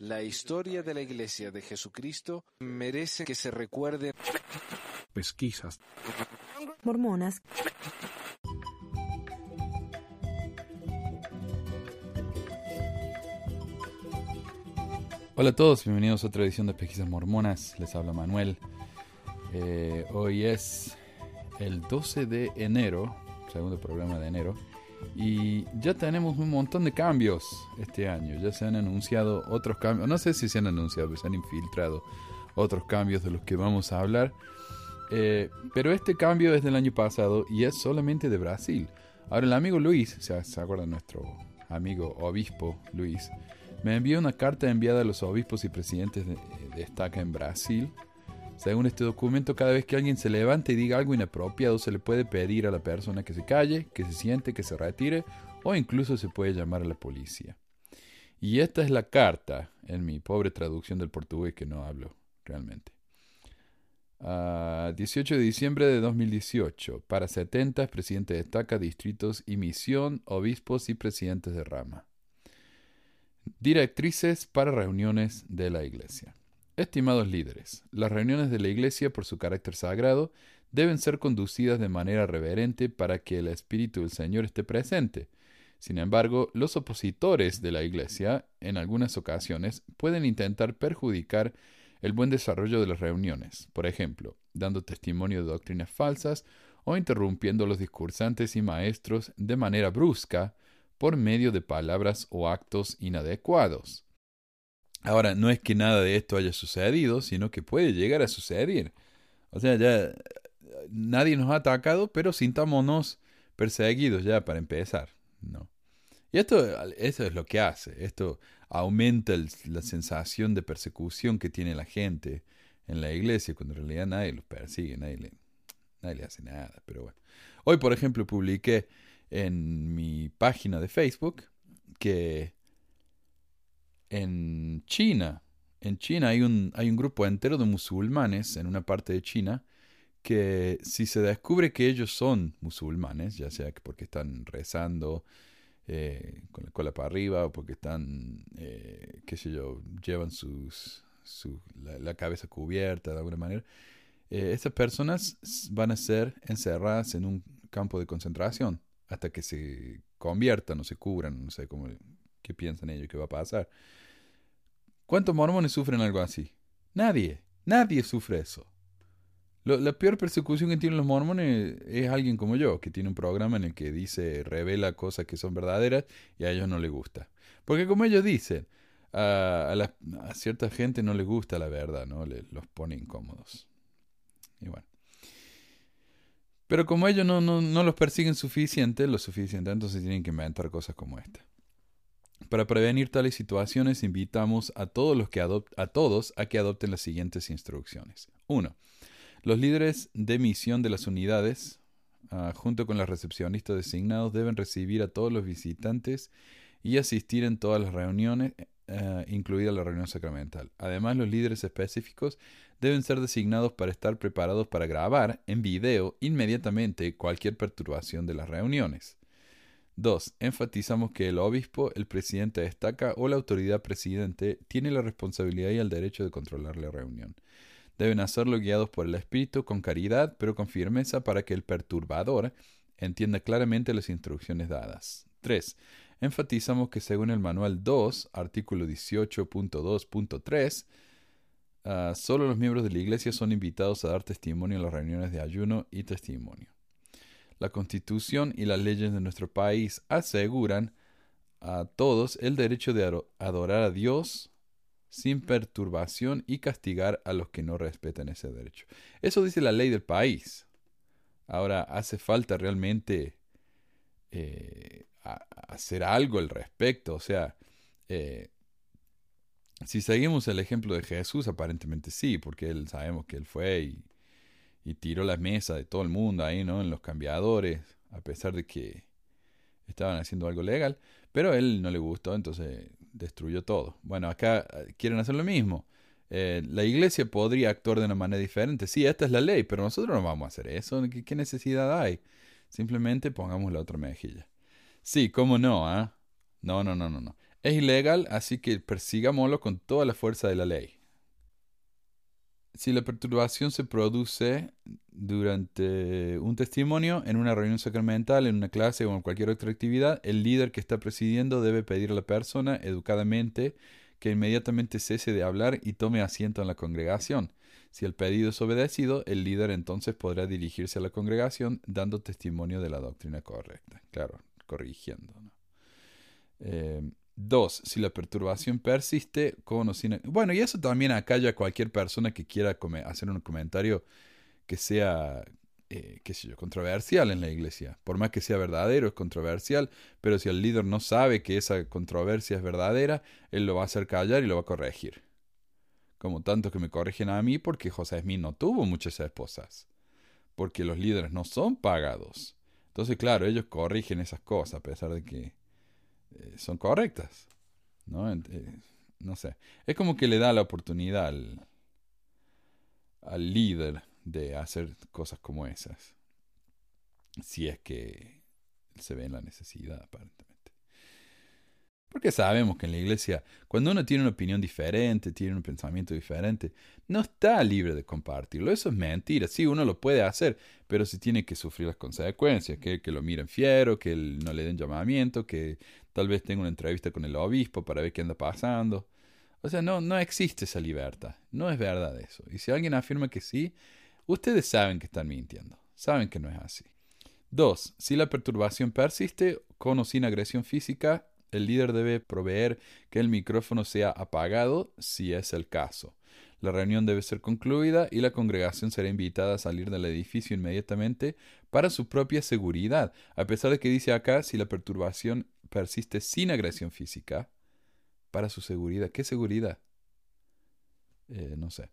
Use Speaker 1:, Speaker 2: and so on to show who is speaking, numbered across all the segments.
Speaker 1: La historia de la Iglesia de Jesucristo merece que se recuerde.
Speaker 2: Pesquisas.
Speaker 3: Mormonas.
Speaker 4: Hola a todos, bienvenidos a otra edición de Pesquisas Mormonas. Les habla Manuel. Eh, hoy es el 12 de enero, segundo programa de enero, y ya tenemos un montón de cambios este año. Ya se han anunciado otros cambios, no sé si se han anunciado, pero se han infiltrado otros cambios de los que vamos a hablar. Eh, pero este cambio es del año pasado y es solamente de Brasil. Ahora el amigo Luis, ¿se, acuerda nuestro amigo obispo Luis? Me envió una carta enviada a los obispos y presidentes de, de estaca en Brasil. Según este documento, cada vez que alguien se levante y diga algo inapropiado, se le puede pedir a la persona que se calle, que se siente, que se retire, o incluso se puede llamar a la policía. Y esta es la carta, en mi pobre traducción del portugués que no hablo realmente. Uh, 18 de diciembre de 2018. Para 70, presidente de estaca, distritos y misión, obispos y presidentes de rama. Directrices para reuniones de la Iglesia. Estimados líderes, las reuniones de la Iglesia, por su carácter sagrado, deben ser conducidas de manera reverente para que el Espíritu del Señor esté presente. Sin embargo, los opositores de la Iglesia, en algunas ocasiones, pueden intentar perjudicar el buen desarrollo de las reuniones, por ejemplo, dando testimonio de doctrinas falsas o interrumpiendo a los discursantes y maestros de manera brusca, por medio de palabras o actos inadecuados. Ahora, no es que nada de esto haya sucedido, sino que puede llegar a suceder. O sea, ya nadie nos ha atacado, pero sintámonos perseguidos ya para empezar, ¿no? Y esto eso es lo que hace, esto aumenta la sensación de persecución que tiene la gente en la iglesia, cuando en realidad nadie los persigue, nadie le, nadie le hace nada, pero bueno. Hoy, por ejemplo, publiqué en mi página de Facebook que en China, en China hay un, hay un grupo entero de musulmanes en una parte de China que si se descubre que ellos son musulmanes, ya sea porque están rezando eh, con la cola para arriba o porque están, eh, qué sé yo, llevan sus, su, la, cabeza cubierta de alguna manera, eh, esas personas van a ser encerradas en un campo de concentración hasta que se conviertan o se cubran, no sé cómo, qué piensan ellos que va a pasar. ¿Cuántos mormones sufren algo así? Nadie, nadie sufre eso. La peor persecución que tienen los mormones es alguien como yo, que tiene un programa en el que dice, revela cosas que son verdaderas y a ellos no les gusta. Porque como ellos dicen, a, cierta gente no les gusta la verdad, ¿no? Le, los pone incómodos. Y bueno. Pero como ellos no, no, no los persiguen suficiente, lo suficiente, entonces tienen que inventar cosas como esta. Para prevenir tales situaciones, invitamos a todos, los que a todos a que adopten las siguientes instrucciones. 1. Los líderes de misión de las unidades, uh, junto con los recepcionistas designados, deben recibir a todos los visitantes y asistir en todas las reuniones, uh, incluida la reunión sacramental. Además, los líderes específicos deben ser designados para estar preparados para grabar en video inmediatamente cualquier perturbación de las reuniones. 2. Enfatizamos que el obispo, el presidente destaca o la autoridad presidente tiene la responsabilidad y el derecho de controlar la reunión. Deben hacerlo guiados por el Espíritu con caridad, pero con firmeza para que el perturbador entienda claramente las instrucciones dadas. 3. Enfatizamos que según el manual 2, artículo 18.2.3, uh, solo los miembros de la Iglesia son invitados a dar testimonio en las reuniones de ayuno y testimonio. La Constitución y las leyes de nuestro país aseguran a todos el derecho de adorar a Dios sin perturbación y castigar a los que no respeten ese derecho. Eso dice la ley del país. Ahora, hace falta realmente eh, hacer algo al respecto. O sea, eh, si seguimos el ejemplo de Jesús, aparentemente sí, porque él sabemos que él fue y, y tiró la mesa de todo el mundo ahí, ¿no? En los cambiadores, a pesar de que estaban haciendo algo legal, pero a él no le gustó, entonces destruyó todo. Bueno, acá eh, quieren hacer lo mismo. Eh, la iglesia podría actuar de una manera diferente. Sí, esta es la ley, pero nosotros no vamos a hacer eso. ¿Qué, qué necesidad hay? Simplemente pongamos la otra mejilla. Sí, cómo no, ¿ah? No, no, no, no, no. Es ilegal, así que persigámoslo con toda la fuerza de la ley. Si la perturbación se produce durante un testimonio, en una reunión sacramental, en una clase o en cualquier otra actividad, el líder que está presidiendo debe pedir a la persona educadamente que inmediatamente cese de hablar y tome asiento en la congregación. Si el pedido es obedecido, el líder entonces podrá dirigirse a la congregación dando testimonio de la doctrina correcta. Claro, corrigiendo. Eh, dos, si la perturbación persiste con o sin... Bueno, y eso también acalla a cualquier persona que quiera hacer un comentario que sea, eh, qué sé yo, controversial en la iglesia. Por más que sea verdadero, es controversial, pero si el líder no sabe que esa controversia es verdadera, él lo va a hacer callar y lo va a corregir como tanto que me corrigen a mí porque José Smith no tuvo muchas esposas, porque los líderes no son pagados. Entonces, claro, ellos corrigen esas cosas a pesar de que eh, son correctas. ¿no? Eh, no sé. Es como que le da la oportunidad al, al líder de hacer cosas como esas. Si es que se ve en la necesidad, aparentemente. Porque sabemos que en la iglesia, cuando uno tiene una opinión diferente, tiene un pensamiento diferente, no está libre de compartirlo. Eso es mentira. Sí, uno lo puede hacer, pero si tiene que sufrir las consecuencias, que, que lo miren fiero, que no le den llamamiento, que tal vez tenga una entrevista con el obispo para ver qué anda pasando. O sea, no, no existe esa libertad. No es verdad eso. Y si alguien afirma que sí, ustedes saben que están mintiendo. Saben que no es así. Dos, si la perturbación persiste con o sin agresión física, el líder debe proveer que el micrófono sea apagado si es el caso. La reunión debe ser concluida y la congregación será invitada a salir del edificio inmediatamente para su propia seguridad, a pesar de que dice acá si la perturbación persiste sin agresión física, para su seguridad. ¿Qué seguridad? Eh, no sé.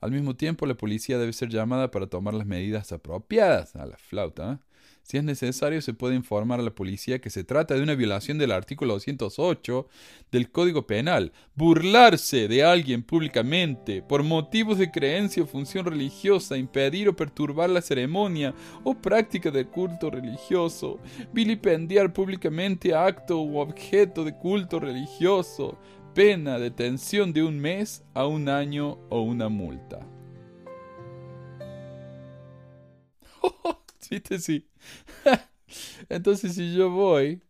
Speaker 4: Al mismo tiempo, la policía debe ser llamada para tomar las medidas apropiadas a la flauta. Si es necesario, se puede informar a la policía que se trata de una violación del artículo 208 del Código Penal. Burlarse de alguien públicamente por motivos de creencia o función religiosa, impedir o perturbar la ceremonia o práctica del culto religioso, vilipendiar públicamente acto u objeto de culto religioso, pena, detención de un mes a un año o una multa. ¿Viste? Sí. Entonces, si yo voy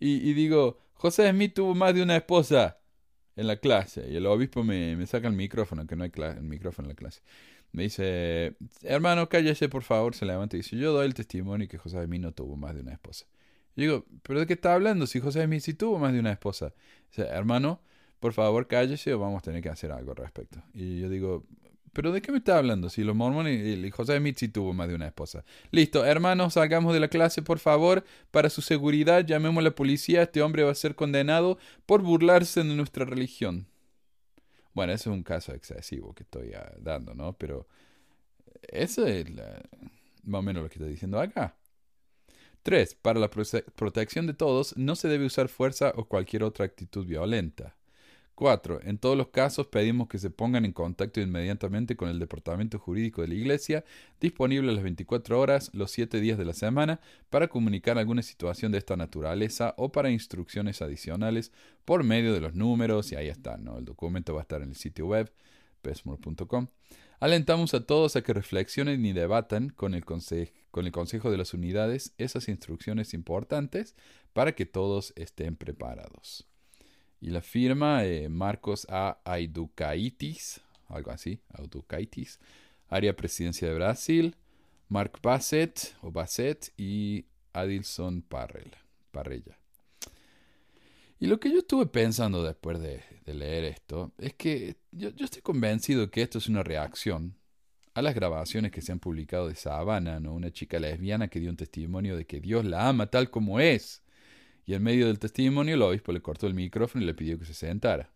Speaker 4: y, digo, José Smith tuvo más de una esposa en la clase, y el obispo me, saca el micrófono, que no hay el micrófono en la clase. Me dice, hermano, cállese por favor, se levanta y dice, yo doy el testimonio que José Smith no tuvo más de una esposa. Y digo, ¿pero de qué está hablando si José Smith sí tuvo más de una esposa? Dice, hermano, por favor cállese o vamos a tener que hacer algo al respecto. Y yo digo, ¿Pero de qué me está hablando? Si los mormones y José Smith sí tuvo más de una esposa. Listo, hermanos, salgamos de la clase, por favor. Para su seguridad, llamemos a la policía. Este hombre va a ser condenado por burlarse de nuestra religión. Bueno, eso es un caso excesivo que estoy ah, dando, ¿no? Pero eso es más o menos lo que está diciendo acá. 3. Para la protección de todos, no se debe usar fuerza o cualquier otra actitud violenta. 4. En todos los casos pedimos que se pongan en contacto inmediatamente con el Departamento Jurídico de la Iglesia, disponible las 24 horas, los 7 días de la semana, para comunicar alguna situación de esta naturaleza o para instrucciones adicionales por medio de los números, y ahí está, ¿no? El documento va a estar en el sitio web, pesmore.com. Alentamos a todos a que reflexionen y debatan con el, con el Consejo de las Unidades esas instrucciones importantes para que todos estén preparados. Y la firma eh, Marcos A. Aidukaitis, algo así, Aidukaitis, área presidencia de Brasil, Mark Bassett o Bassett y Adilson Parrell, Parrella. Y lo que yo estuve pensando después de, leer esto es que yo, estoy convencido que esto es una reacción a las grabaciones que se han publicado de Savannah, ¿no? una chica lesbiana que dio un testimonio de que Dios la ama tal como es y en medio del testimonio el obispo le cortó el micrófono y le pidió que se sentara.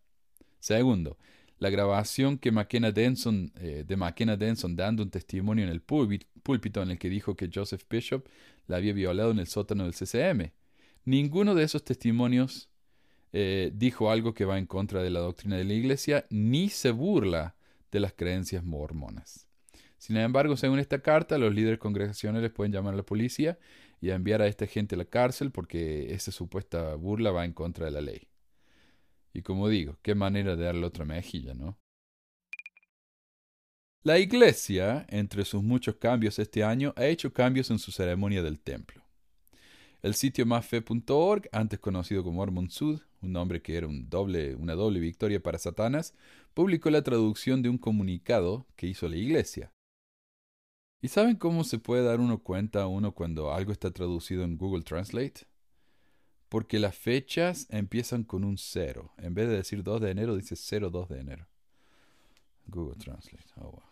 Speaker 4: Segundo, la grabación que McKenna Denson, eh, de McKenna Denson dando un testimonio en el púlpito en el que dijo que Joseph Bishop la había violado en el sótano del CCM. Ninguno de esos testimonios eh, dijo algo que va en contra de la doctrina de la Iglesia, ni se burla de las creencias mormonas. Sin embargo, según esta carta, los líderes congregacionales pueden llamar a la policía y a enviar a esta gente a la cárcel porque esa supuesta burla va en contra de la ley. Y como digo, qué manera de darle otra mejilla, ¿no? La Iglesia, entre sus muchos cambios este año, ha hecho cambios en su ceremonia del templo. El sitio maffe.org, antes conocido como Mormon Sud, un nombre que era un doble, una doble victoria para Satanás, publicó la traducción de un comunicado que hizo la Iglesia. ¿Y saben cómo se puede dar uno cuenta uno cuando algo está traducido en Google Translate? Porque las fechas empiezan con un cero. En vez de decir 2 de enero, dice 02 de enero. Google Translate. Oh.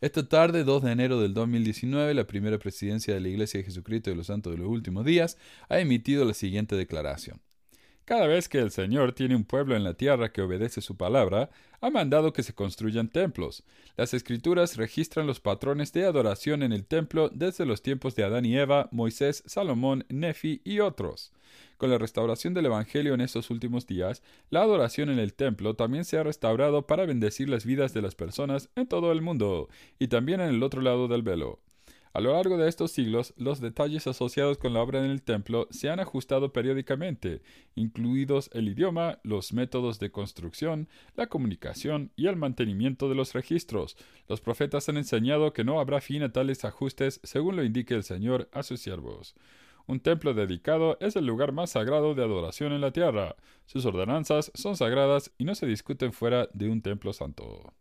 Speaker 4: Esta tarde, 2 de enero del 2019, la primera presidencia de la Iglesia de Jesucristo de los Santos de los Últimos Días ha emitido la siguiente declaración. Cada vez que el Señor tiene un pueblo en la tierra que obedece su palabra, ha mandado que se construyan templos. Las escrituras registran los patrones de adoración en el templo desde los tiempos de Adán y Eva, Moisés, Salomón, Nefi y otros. Con la restauración del Evangelio en estos últimos días, la adoración en el templo también se ha restaurado para bendecir las vidas de las personas en todo el mundo, y también en el otro lado del velo. A lo largo de estos siglos, los detalles asociados con la obra en el templo se han ajustado periódicamente, incluidos el idioma, los métodos de construcción, la comunicación y el mantenimiento de los registros. Los profetas han enseñado que no habrá fin a tales ajustes según lo indique el Señor a sus siervos. Un templo dedicado es el lugar más sagrado de adoración en la tierra. Sus ordenanzas son sagradas y no se discuten fuera de un templo santo.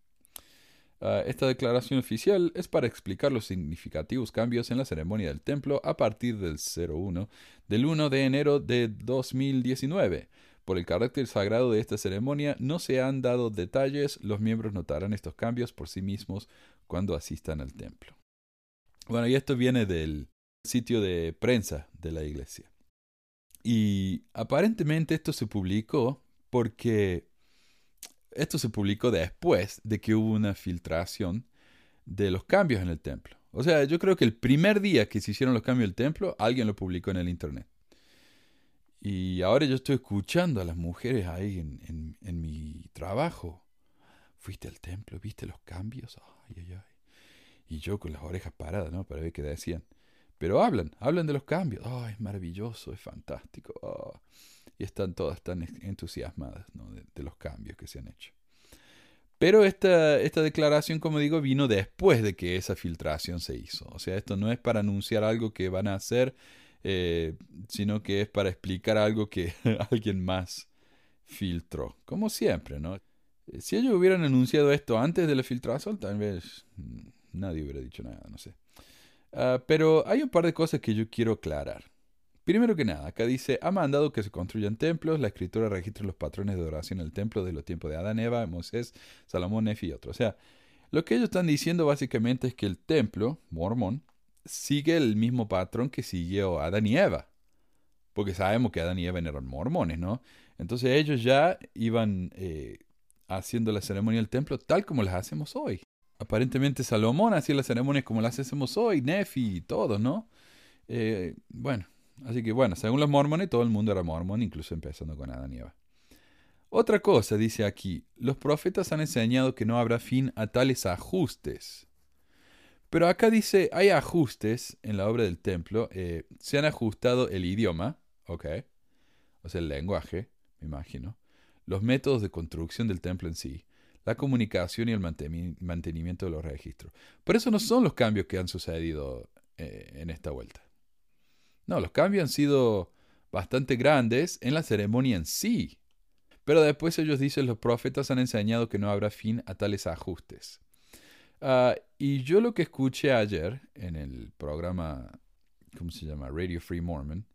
Speaker 4: Ah, esta declaración oficial es para explicar los significativos cambios en la ceremonia del templo a partir del 01 del 1 de enero de 2019. Por el carácter sagrado de esta ceremonia no se han dado detalles, los miembros notarán estos cambios por sí mismos cuando asistan al templo. Bueno, y esto viene del sitio de prensa de la iglesia. Y aparentemente esto se publicó porque esto se publicó después de que hubo una filtración de los cambios en el templo. O sea, yo creo que el primer día que se hicieron los cambios del templo, alguien lo publicó en el Internet. Y ahora yo estoy escuchando a las mujeres ahí en, en, mi trabajo. ¿Fuiste al templo? ¿Viste los cambios? Ay, ay, ay. Y yo con las orejas paradas, ¿no? Para ver qué decían. Pero hablan, hablan de los cambios. Oh, es maravilloso, es fantástico. Oh y están todas tan entusiasmadas de, los cambios que se han hecho. Pero esta, esta declaración, como digo, vino después de que esa filtración se hizo. O sea, esto no es para anunciar algo que van a hacer, eh, sino que es para explicar algo que alguien más filtró. Como siempre, ¿no? Si ellos hubieran anunciado esto antes de la filtración, tal vez mm, nadie hubiera dicho nada, no sé. Ah, pero hay un par de cosas que yo quiero aclarar. Primero que nada, acá dice, ha mandado que se construyan templos, la escritura registra los patrones de adoración en el templo de los tiempos de Adán, Eva, Moisés, Salomón, Nefi y otros. O sea, lo que ellos están diciendo básicamente es que el templo, mormón, sigue el mismo patrón que siguió Adán y Eva. Porque sabemos que Adán y Eva eran mormones, ¿no? Entonces ellos ya iban eh, haciendo la ceremonia del templo tal como las hacemos hoy. Aparentemente Salomón hacía las ceremonias como las hacemos hoy, Nefi y todo, ¿no? Eh, bueno, Así que bueno, según los mormones, todo el mundo era mormón, incluso empezando con Adán y Eva. Otra cosa, dice aquí, los profetas han enseñado que no habrá fin a tales ajustes. Pero acá dice, hay ajustes en la obra del templo, eh, se han ajustado el idioma, ok, o sea, el lenguaje, me imagino, los métodos de construcción del templo en sí, la comunicación y el mantenimiento de los registros. Pero eso no son los cambios que han sucedido eh, en esta vuelta. No, los cambios han sido bastante grandes en la ceremonia en sí. Pero después ellos dicen, los profetas han enseñado que no habrá fin a tales ajustes. Ah, y yo lo que escuché ayer en el programa, ¿cómo se llama? Radio Free Mormon,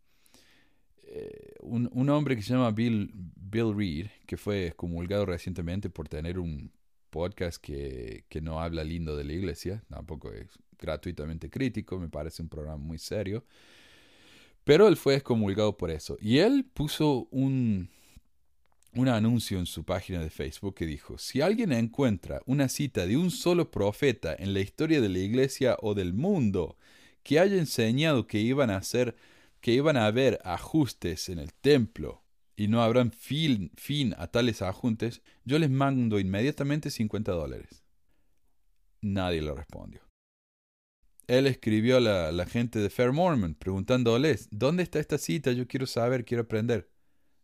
Speaker 4: eh, un, hombre que se llama Bill, Bill Reed, que fue excomulgado recientemente por tener un podcast que, que no habla lindo de la iglesia, tampoco es gratuitamente crítico, me parece un programa muy serio. Pero él fue excomulgado por eso. Y él puso un, un anuncio en su página de Facebook que dijo, si alguien encuentra una cita de un solo profeta en la historia de la iglesia o del mundo que haya enseñado que iban a hacer, que iban a haber ajustes en el templo y no habrán fin, fin a tales ajustes, yo les mando inmediatamente 50 dólares. Nadie le respondió. Él escribió a la, gente de Fair Mormon preguntándoles, ¿dónde está esta cita? Yo quiero saber, quiero aprender.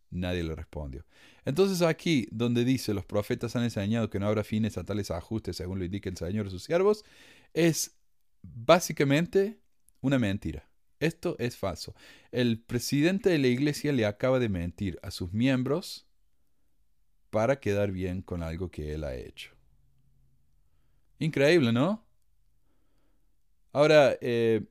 Speaker 4: Nadie le respondió. Entonces aquí, donde dice los profetas han enseñado que no habrá fines a tales ajustes según lo indica el Señor a sus siervos, es básicamente una mentira. Esto es falso. El presidente de la iglesia le acaba de mentir a sus miembros para quedar bien con algo que él ha hecho. Increíble, ¿no? Ahora, eh,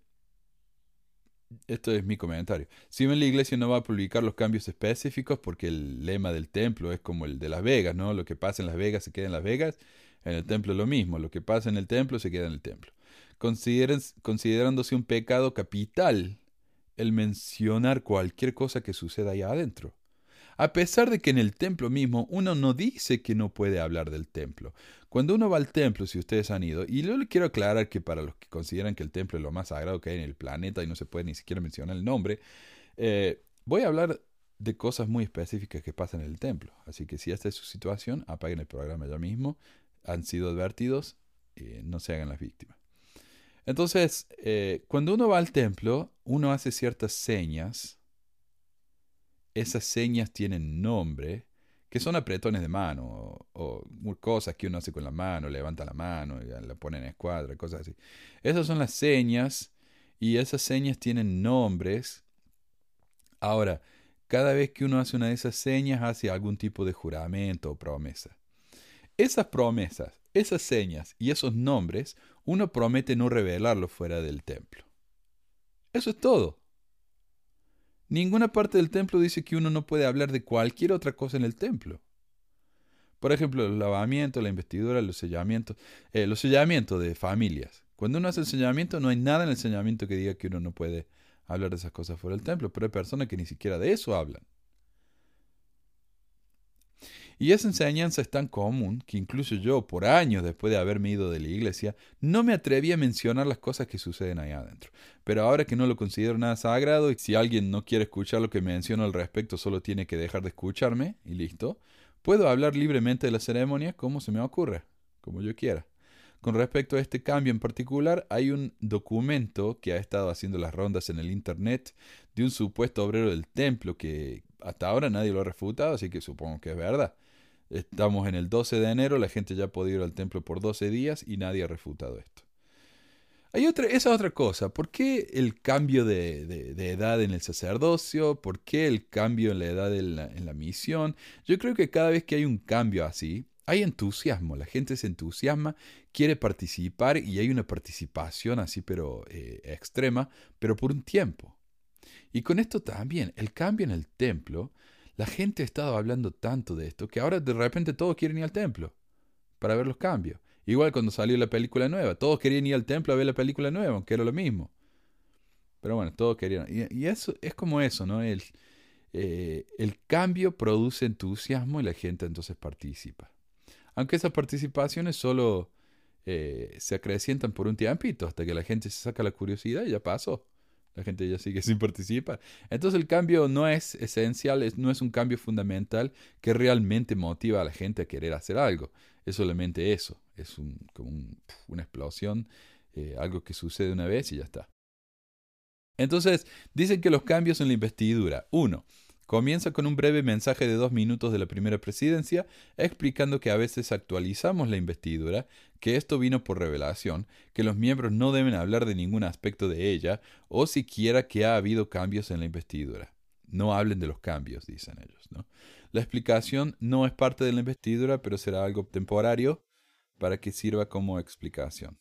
Speaker 4: esto es mi comentario. Si bien la iglesia no va a publicar los cambios específicos, porque el lema del templo es como el de Las Vegas, ¿no? Lo que pasa en Las Vegas se queda en Las Vegas, en el templo lo mismo, lo que pasa en el templo se queda en el templo. considerándose un pecado capital el mencionar cualquier cosa que suceda ahí adentro. A pesar de que en el templo mismo uno no dice que no puede hablar del templo. Cuando uno va al templo, si ustedes han ido, y yo le quiero aclarar que para los que consideran que el templo es lo más sagrado que hay en el planeta y no se puede ni siquiera mencionar el nombre, eh, voy a hablar de cosas muy específicas que pasan en el templo. Así que si esta es su situación, apaguen el programa ya mismo. Han sido advertidos, eh, no se hagan las víctimas. Entonces, eh, cuando uno va al templo, uno hace ciertas señas esas señas tienen nombre, que son apretones de mano o, cosas que uno hace con la mano, levanta la mano y la pone en escuadra, cosas así. Esas son las señas y esas señas tienen nombres. Ahora, cada vez que uno hace una de esas señas hace algún tipo de juramento o promesa. Esas promesas, esas señas y esos nombres, uno promete no revelarlos fuera del templo. Eso es todo. Ninguna parte del templo dice que uno no puede hablar de cualquier otra cosa en el templo. Por ejemplo, el lavamiento, la investidura, los sellamientos, eh, los sellamientos de familias. Cuando uno hace el sellamiento, no hay nada en el sellamiento que diga que uno no puede hablar de esas cosas fuera del templo, pero hay personas que ni siquiera de eso hablan. Y esa enseñanza es tan común que incluso yo, por años después de haberme ido de la iglesia, no me atreví a mencionar las cosas que suceden ahí adentro. Pero ahora que no lo considero nada sagrado, y si alguien no quiere escuchar lo que menciono al respecto, solo tiene que dejar de escucharme, y listo, puedo hablar libremente de la ceremonia como se me ocurra, como yo quiera. Con respecto a este cambio en particular, hay un documento que ha estado haciendo las rondas en el Internet de un supuesto obrero del templo que hasta ahora nadie lo ha refutado, así que supongo que es verdad. Estamos en el 12 de enero, la gente ya ha podido ir al templo por 12 días y nadie ha refutado esto. Hay otra, esa otra cosa, ¿por qué el cambio de, de, edad en el sacerdocio? ¿Por qué el cambio en la edad en la, en la misión? Yo creo que cada vez que hay un cambio así, hay entusiasmo, la gente se entusiasma, quiere participar y hay una participación así pero eh, extrema, pero por un tiempo. Y con esto también, el cambio en el templo la gente ha estado hablando tanto de esto que ahora de repente todos quieren ir al templo para ver los cambios. Igual cuando salió la película nueva, todos querían ir al templo a ver la película nueva, aunque era lo mismo. Pero bueno, todos querían. Y, eso es como eso, ¿no? El, eh, el cambio produce entusiasmo y la gente entonces participa. Aunque esas participaciones solo eh, se acrecientan por un tiempito, hasta que la gente se saca la curiosidad y ya pasó. La gente ya sigue sin participar. Entonces el cambio no es esencial, no es un cambio fundamental que realmente motiva a la gente a querer hacer algo. Es solamente eso. Es un, como una explosión, eh, algo que sucede una vez y ya está. Entonces, dicen que los cambios en la investidura. Uno, Comienza con un breve mensaje de dos minutos de la primera presidencia, explicando que a veces actualizamos la investidura, que esto vino por revelación, que los miembros no deben hablar de ningún aspecto de ella, o siquiera que ha habido cambios en la investidura. No hablen de los cambios, dicen ellos. ¿no? La explicación no es parte de la investidura, pero será algo temporario para que sirva como explicación.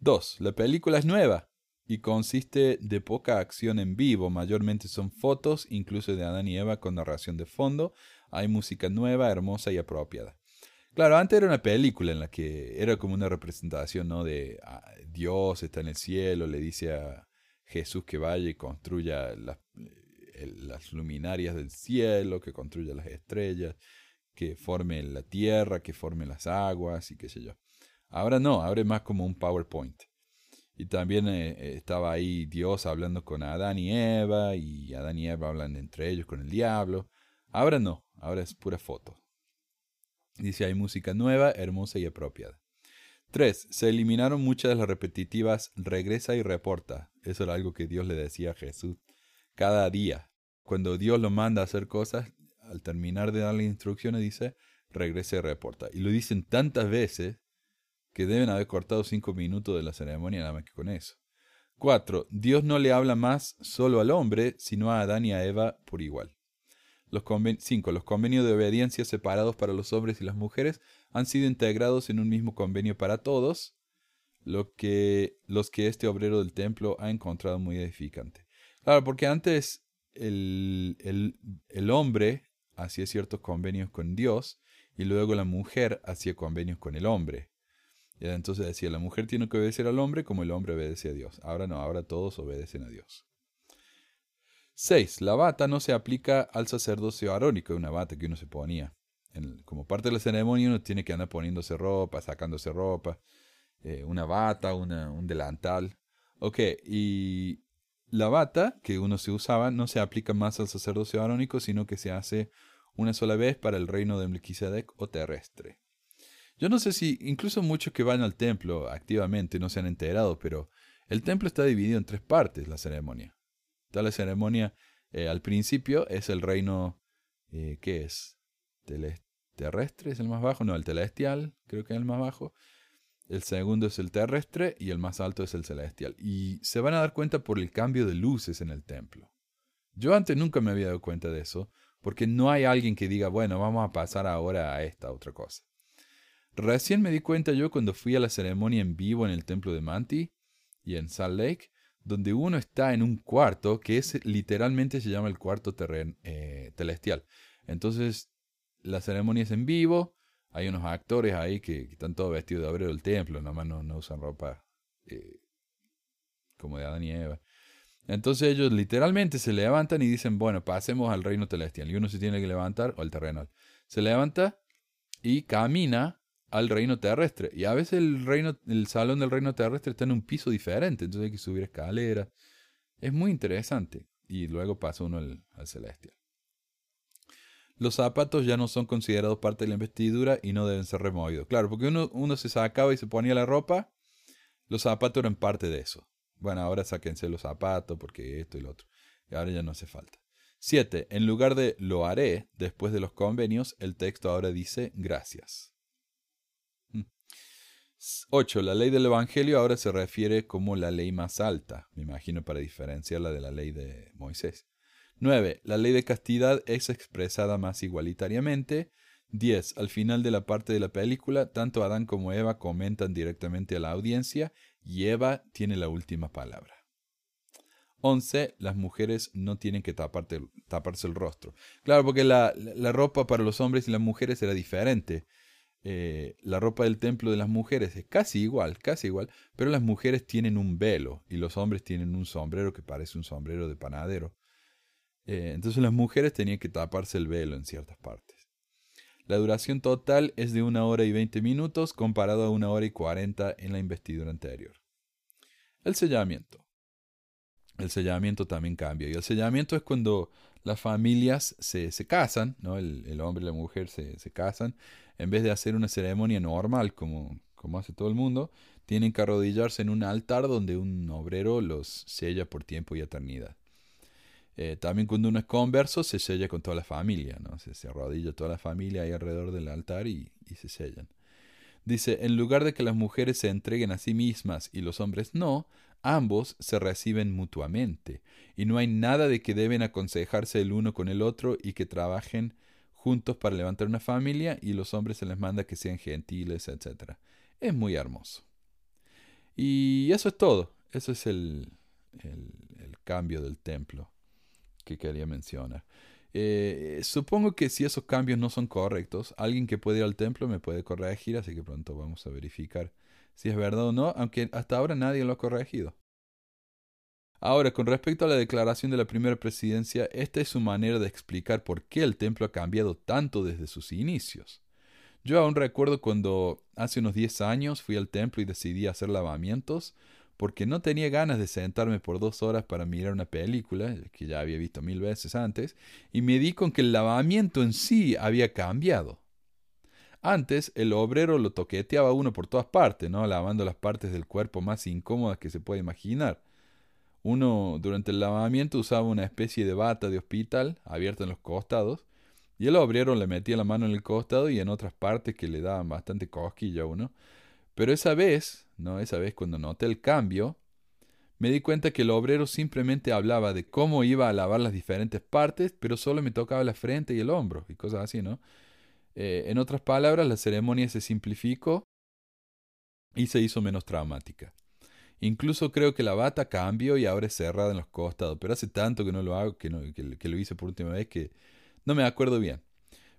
Speaker 4: 2. La película es nueva y consiste de poca acción en vivo, mayormente son fotos, incluso de Adán y Eva con narración de fondo, hay música nueva, hermosa y apropiada. Claro, antes era una película en la que era como una representación, ¿no? De ah, Dios está en el cielo, le dice a Jesús que vaya y construya las, las luminarias del cielo, que construya las estrellas, que forme la tierra, que forme las aguas y qué sé yo. Ahora no, ahora es más como un PowerPoint. Y también eh, eh, estaba ahí Dios hablando con Adán y Eva, y Adán y Eva hablan entre ellos con el diablo. Ahora no, ahora es pura foto. Dice, hay música nueva, hermosa y apropiada. 3. Se eliminaron muchas de las repetitivas regresa y reporta. Eso era algo que Dios le decía a Jesús cada día. Cuando Dios lo manda a hacer cosas, al terminar de darle instrucciones dice regresa y reporta. Y lo dicen tantas veces que deben haber cortado cinco minutos de la ceremonia nada más que con eso. 4. Dios no le habla más solo al hombre, sino a Adán y a Eva por igual. Los 5. Los convenios de obediencia separados para los hombres y las mujeres han sido integrados en un mismo convenio para todos, lo que, los que este obrero del templo ha encontrado muy edificante. Claro, porque antes el, el, el hombre hacía ciertos convenios con Dios y luego la mujer hacía convenios con el hombre. Entonces decía, la mujer tiene que obedecer al hombre como el hombre obedece a Dios. Ahora no, ahora todos obedecen a Dios. 6. La bata no se aplica al sacerdocio arónico, una bata que uno se ponía como parte de la ceremonia uno tiene que andar poniéndose ropa, sacándose ropa, eh, una bata, un delantal. Ok, y la bata que uno se usaba no se aplica más al sacerdocio arónico, sino que se hace una sola vez para el reino de Melquisedec o terrestre. Yo no sé si incluso muchos que van al templo activamente no se han enterado, pero el templo está dividido en tres partes, la ceremonia. Está ceremonia eh, al principio es el reino, eh, ¿qué es? terrestre es el más bajo, no, el celestial creo que es el más bajo. El segundo es el terrestre y el más alto es el celestial. Y se van a dar cuenta por el cambio de luces en el templo. Yo antes nunca me había dado cuenta de eso, porque no hay alguien que diga, bueno, vamos a pasar ahora a esta otra cosa. Recién me di cuenta yo cuando fui a la ceremonia en vivo en el templo de Manti y en Salt Lake, donde uno está en un cuarto que es literalmente se llama el cuarto terren, eh, celestial. Entonces la ceremonia es en vivo, hay unos actores ahí que, están todos vestidos de obrero del templo, nomás no, no usan ropa eh, como de Adán y Eva. Entonces ellos literalmente se levantan y dicen, bueno, pasemos al reino celestial. Y uno se tiene que levantar, o al terrenal. Se levanta y camina al reino terrestre. Y a veces el, reino, el salón del reino terrestre está en un piso diferente, entonces hay que subir escaleras. Es muy interesante. Y luego pasa uno al celestial. Los zapatos ya no son considerados parte de la investidura y no deben ser removidos. Claro, porque uno, uno se sacaba y se ponía la ropa, los zapatos eran parte de eso. Bueno, ahora sáquense los zapatos porque esto y lo otro. Y ahora ya no hace falta. 7. En lugar de lo haré después de los convenios, el texto ahora dice gracias. 8. Mm. La ley del Evangelio ahora se refiere como la ley más alta, me imagino para diferenciarla de la ley de Moisés. 9. La ley de castidad es expresada más igualitariamente. 10. Al final de la parte de la película, tanto Adán como Eva comentan directamente a la audiencia y Eva tiene la última palabra. 11. Las mujeres no tienen que taparse el rostro. Claro, porque la, ropa para los hombres y las mujeres era diferente. Eh, la ropa del templo de las mujeres es casi igual, casi igual, pero las mujeres tienen un velo y los hombres tienen un sombrero que parece un sombrero de panadero. Eh, entonces las mujeres tenían que taparse el velo en ciertas partes. La duración total es de una hora y veinte minutos comparado a una hora y cuarenta en la investidura anterior. El sellamiento. El sellamiento también cambia. Y el sellamiento es cuando las familias se, casan, ¿no? el, hombre y la mujer se, casan. En vez de hacer una ceremonia normal como, como hace todo el mundo, tienen que arrodillarse en un altar donde un obrero los sella por tiempo y eternidad. Eh, también cuando uno es converso se sella con toda la familia, ¿no? Se, se arrodilla toda la familia ahí alrededor del altar y, y, se sellan. Dice, en lugar de que las mujeres se entreguen a sí mismas y los hombres no, ambos se reciben mutuamente, y no hay nada de que deben aconsejarse el uno con el otro y que trabajen juntos para levantar una familia y los hombres se les manda que sean gentiles, etc. Es muy hermoso. Y eso es todo. Eso es el, el, cambio del templo que quería mencionar. Eh, supongo que si esos cambios no son correctos, alguien que puede ir al templo me puede corregir, así que pronto vamos a verificar si es verdad o no, aunque hasta ahora nadie lo ha corregido. Ahora, con respecto a la declaración de la primera presidencia, esta es su manera de explicar por qué el templo ha cambiado tanto desde sus inicios. Yo aún recuerdo cuando hace unos 10 años fui al templo y decidí hacer lavamientos, porque no tenía ganas de sentarme por dos horas para mirar una película, que ya había visto mil veces antes, y me di con que el lavamiento en sí había cambiado. Antes el obrero lo toqueteaba uno por todas partes, ¿no? lavando las partes del cuerpo más incómodas que se puede imaginar. Uno durante el lavamiento usaba una especie de bata de hospital abierta en los costados y el obrero le metía la mano en el costado y en otras partes que le daban bastante cosquilla a uno. Pero esa vez, no, esa vez cuando noté el cambio, me di cuenta que el obrero simplemente hablaba de cómo iba a lavar las diferentes partes, pero solo me tocaba la frente y el hombro y cosas así, ¿no? Eh, en otras palabras, la ceremonia se simplificó y se hizo menos traumática. Incluso creo que la bata cambió y ahora es cerrada en los costados, pero hace tanto que no lo hago, que, que lo hice por última vez, que no me acuerdo bien.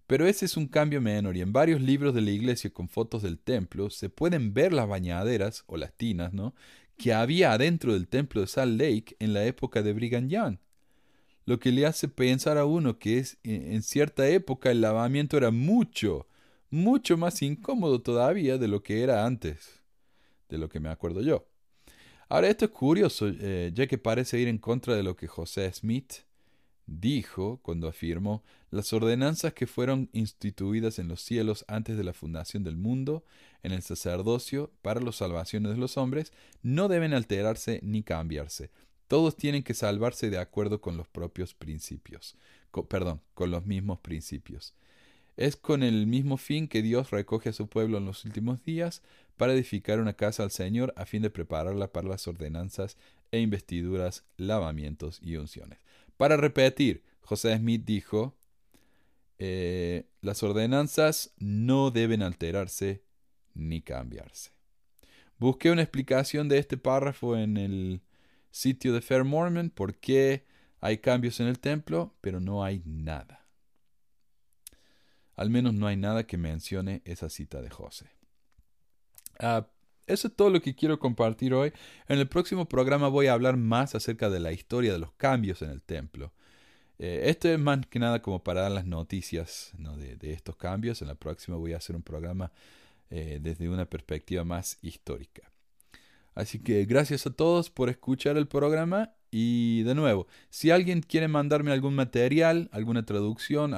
Speaker 4: Pero ese es un cambio menor y en varios libros de la iglesia con fotos del templo se pueden ver las bañaderas o las tinas, ¿no? que había adentro del templo de Salt Lake en la época de Brigham Young. Lo que le hace pensar a uno que es en cierta época el lavamiento era mucho, mucho más incómodo todavía de lo que era antes, de lo que me acuerdo yo. Ahora, esto es curioso, eh, ya que parece ir en contra de lo que José Smith dijo cuando afirmó las ordenanzas que fueron instituidas en los cielos antes de la fundación del mundo, en el sacerdocio, para las salvaciones de los hombres, no deben alterarse ni cambiarse. Todos tienen que salvarse de acuerdo con los propios principios, perdón, con los mismos principios. Es con el mismo fin que Dios recoge a su pueblo en los últimos días para edificar una casa al Señor a fin de prepararla para las ordenanzas e investiduras, lavamientos y unciones. Para repetir, José Smith dijo, eh, las ordenanzas no deben alterarse ni cambiarse. Busqué una explicación de este párrafo en el sitio de Fair Mormon, por qué hay cambios en el templo, pero no hay nada. Al menos no hay nada que mencione esa cita de José. Ah, eso es todo lo que quiero compartir hoy. En el próximo programa voy a hablar más acerca de la historia de los cambios en el templo. Eh, esto es más que nada como para dar las noticias de, estos cambios. En la próxima voy a hacer un programa eh, desde una perspectiva más histórica. Así que gracias a todos por escuchar el programa y de nuevo, si alguien quiere mandarme algún material, alguna traducción,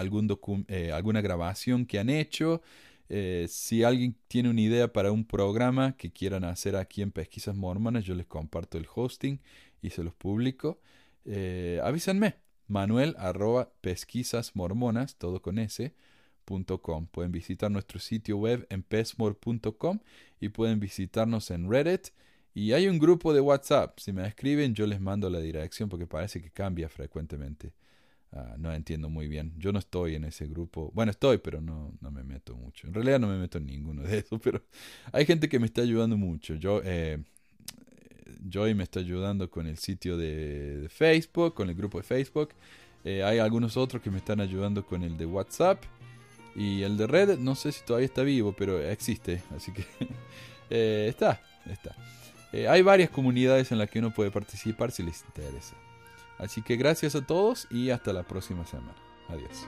Speaker 4: eh, alguna grabación que han hecho, eh, si alguien tiene una idea para un programa que quieran hacer aquí en Pesquisas Mormonas, yo les comparto el hosting y se los publico. Eh, avísenme. Manuel arroba pesquisasmormonas, todo con S, Pueden visitar nuestro sitio web en pesmor.com y pueden visitarnos en Reddit. Y hay un grupo de WhatsApp. Si me escriben, yo les mando la dirección porque parece que cambia frecuentemente. Ah, no entiendo muy bien. Yo no estoy en ese grupo. Bueno, estoy, pero no, no me meto mucho. En realidad no me meto en ninguno de esos, pero hay gente que me está ayudando mucho. Yo, eh, Joy me está ayudando con el sitio de, Facebook, con el grupo de Facebook. Eh, hay algunos otros que me están ayudando con el de WhatsApp. Y el de Reddit, no sé si todavía está vivo, pero existe. Así que eh, está, está. Hay varias comunidades en las que uno puede participar si les interesa. Así que gracias a todos y hasta la próxima semana. Adiós.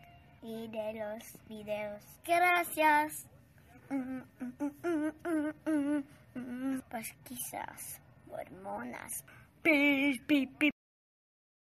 Speaker 5: y de los videos. Gracias. Mm, quizás hormonas. Pi, pi, pi.